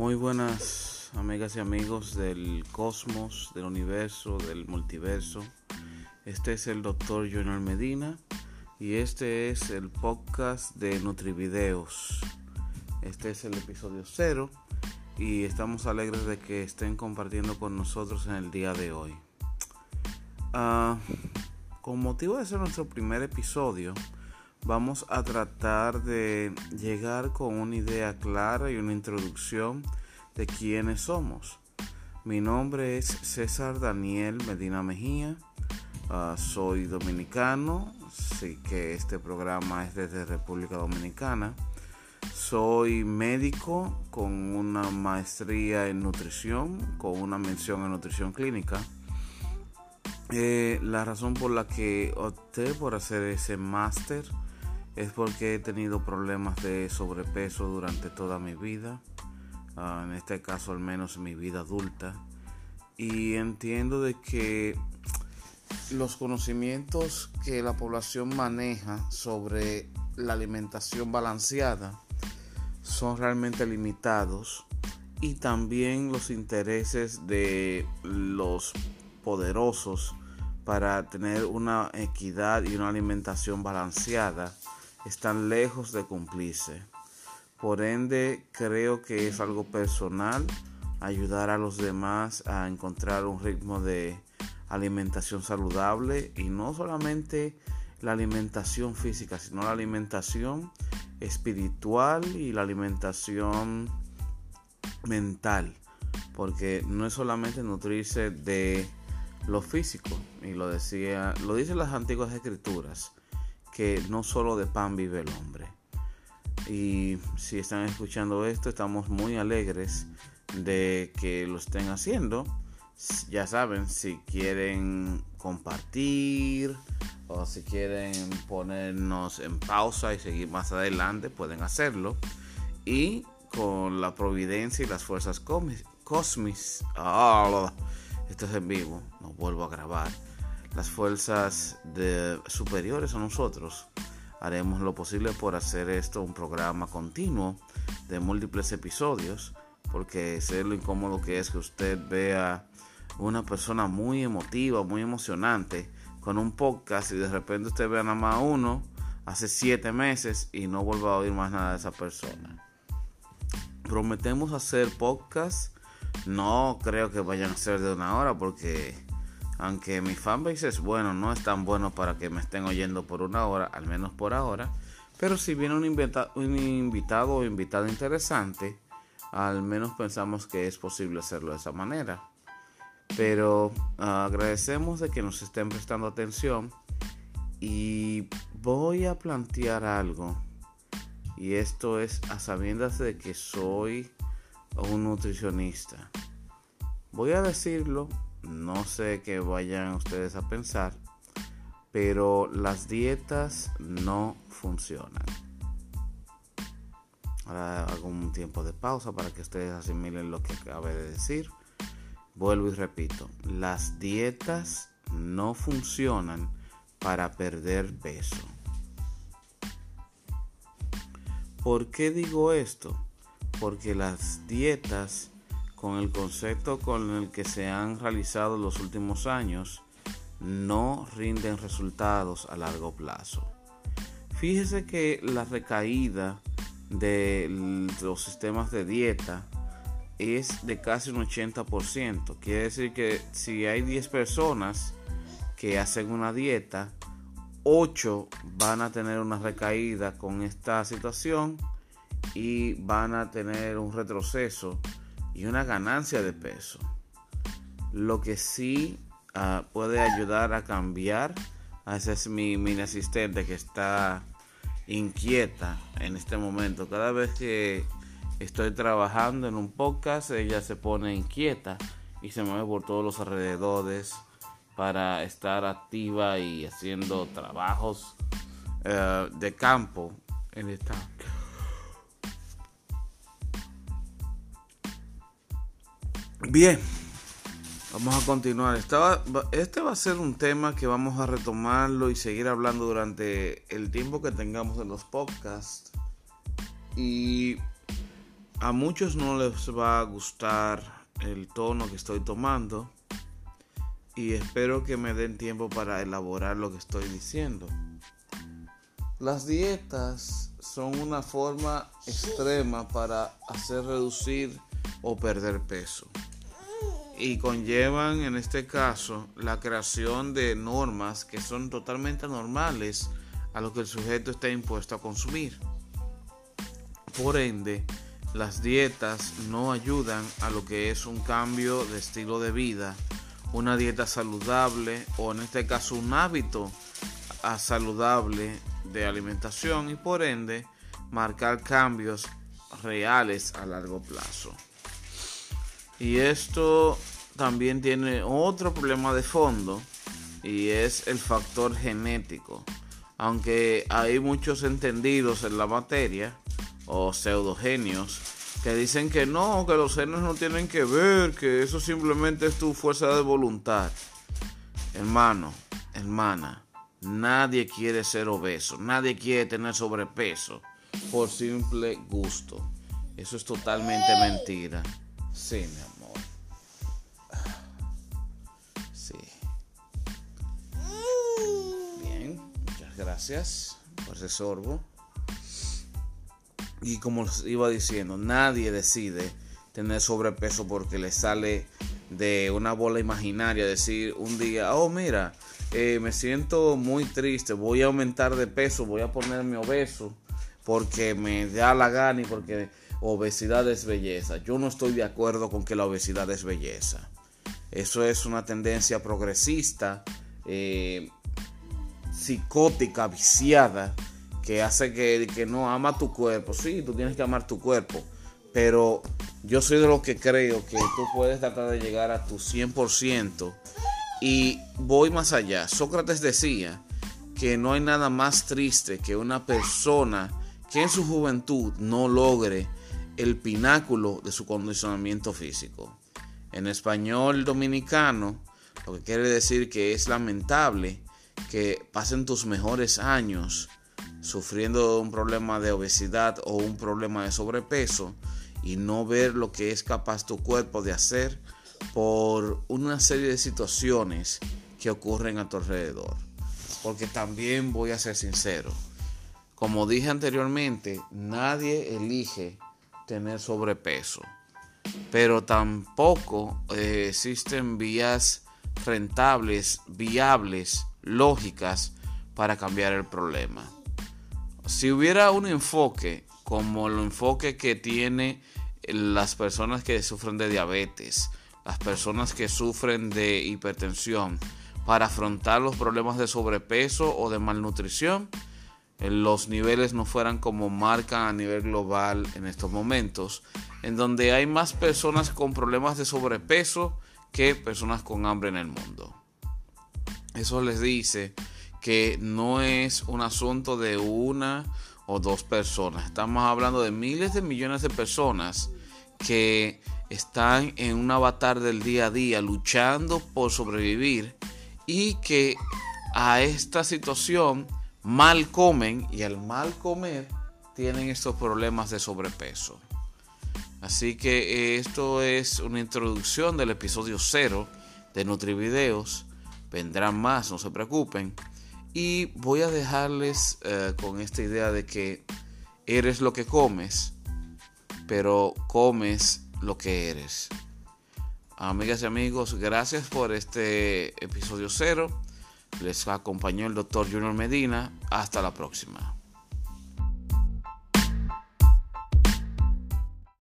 Muy buenas amigas y amigos del cosmos, del universo, del multiverso. Este es el doctor Junior Medina y este es el podcast de Nutrivideos. Este es el episodio cero y estamos alegres de que estén compartiendo con nosotros en el día de hoy. Uh, con motivo de ser nuestro primer episodio, vamos a tratar de llegar con una idea clara y una introducción de quiénes somos. Mi nombre es César Daniel Medina Mejía, uh, soy dominicano, sí que este programa es desde República Dominicana. Soy médico con una maestría en nutrición, con una mención en nutrición clínica. Eh, la razón por la que opté por hacer ese máster es porque he tenido problemas de sobrepeso durante toda mi vida, uh, en este caso al menos en mi vida adulta, y entiendo de que los conocimientos que la población maneja sobre la alimentación balanceada son realmente limitados y también los intereses de los poderosos para tener una equidad y una alimentación balanceada están lejos de cumplirse. Por ende, creo que es algo personal ayudar a los demás a encontrar un ritmo de alimentación saludable y no solamente la alimentación física, sino la alimentación espiritual y la alimentación mental, porque no es solamente nutrirse de lo físico, y lo decía, lo dicen las antiguas escrituras, que no solo de pan vive el hombre. Y si están escuchando esto, estamos muy alegres de que lo estén haciendo. Ya saben, si quieren compartir o si quieren ponernos en pausa y seguir más adelante, pueden hacerlo. Y con la providencia y las fuerzas cósmicas, ah, esto es en vivo, no vuelvo a grabar las fuerzas de, superiores a nosotros, haremos lo posible por hacer esto un programa continuo de múltiples episodios, porque sé lo incómodo que es que usted vea una persona muy emotiva, muy emocionante, con un podcast y de repente usted vea nada más uno hace siete meses y no vuelva a oír más nada de esa persona. Prometemos hacer podcast, no creo que vayan a ser de una hora porque aunque mi fanbase es bueno, no es tan bueno para que me estén oyendo por una hora, al menos por ahora. Pero si viene un, un invitado o invitada interesante, al menos pensamos que es posible hacerlo de esa manera. Pero ah, agradecemos de que nos estén prestando atención y voy a plantear algo. Y esto es a sabiendas de que soy un nutricionista. Voy a decirlo no sé qué vayan ustedes a pensar, pero las dietas no funcionan. Ahora hago un tiempo de pausa para que ustedes asimilen lo que acabé de decir. Vuelvo y repito, las dietas no funcionan para perder peso. ¿Por qué digo esto? Porque las dietas con el concepto con el que se han realizado los últimos años, no rinden resultados a largo plazo. Fíjese que la recaída de los sistemas de dieta es de casi un 80%. Quiere decir que si hay 10 personas que hacen una dieta, 8 van a tener una recaída con esta situación y van a tener un retroceso y una ganancia de peso. Lo que sí ah, puede ayudar a cambiar, ah, esa es mi mini asistente que está inquieta en este momento. Cada vez que estoy trabajando en un podcast, ella se pone inquieta y se mueve por todos los alrededores para estar activa y haciendo trabajos eh, de campo en esta Bien, vamos a continuar. este va a ser un tema que vamos a retomarlo y seguir hablando durante el tiempo que tengamos en los podcasts. Y a muchos no les va a gustar el tono que estoy tomando y espero que me den tiempo para elaborar lo que estoy diciendo. Las dietas son una forma extrema para hacer reducir o perder peso y conllevan en este caso la creación de normas que son totalmente normales a lo que el sujeto está impuesto a consumir. Por ende, las dietas no ayudan a lo que es un cambio de estilo de vida, una dieta saludable o en este caso un hábito saludable de alimentación y por ende marcar cambios reales a largo plazo. Y esto también tiene otro problema de fondo y es el factor genético. Aunque hay muchos entendidos en la materia o pseudogenios que dicen que no, que los genes no tienen que ver, que eso simplemente es tu fuerza de voluntad. Hermano, hermana, nadie quiere ser obeso, nadie quiere tener sobrepeso por simple gusto. Eso es totalmente mentira. Sí. Gracias por ese sorbo. Y como les iba diciendo, nadie decide tener sobrepeso porque le sale de una bola imaginaria decir un día, oh mira, eh, me siento muy triste, voy a aumentar de peso, voy a ponerme obeso porque me da la gana y porque obesidad es belleza. Yo no estoy de acuerdo con que la obesidad es belleza. Eso es una tendencia progresista, eh, psicótica, viciada, que hace que, que no ama tu cuerpo. Sí, tú tienes que amar tu cuerpo, pero yo soy de los que creo que tú puedes tratar de llegar a tu 100% y voy más allá. Sócrates decía que no hay nada más triste que una persona que en su juventud no logre el pináculo de su condicionamiento físico. En español dominicano, lo que quiere decir que es lamentable que pasen tus mejores años sufriendo un problema de obesidad o un problema de sobrepeso y no ver lo que es capaz tu cuerpo de hacer por una serie de situaciones que ocurren a tu alrededor. Porque también voy a ser sincero, como dije anteriormente, nadie elige tener sobrepeso, pero tampoco eh, existen vías rentables, viables, lógicas para cambiar el problema. Si hubiera un enfoque como el enfoque que tiene las personas que sufren de diabetes, las personas que sufren de hipertensión, para afrontar los problemas de sobrepeso o de malnutrición, los niveles no fueran como marcan a nivel global en estos momentos, en donde hay más personas con problemas de sobrepeso que personas con hambre en el mundo. Eso les dice que no es un asunto de una o dos personas, estamos hablando de miles de millones de personas que están en un avatar del día a día luchando por sobrevivir y que a esta situación mal comen y al mal comer tienen estos problemas de sobrepeso. Así que esto es una introducción del episodio 0 de Nutrivideos. Vendrán más, no se preocupen. Y voy a dejarles eh, con esta idea de que eres lo que comes, pero comes lo que eres. Amigas y amigos, gracias por este episodio 0. Les acompañó el doctor Junior Medina. Hasta la próxima.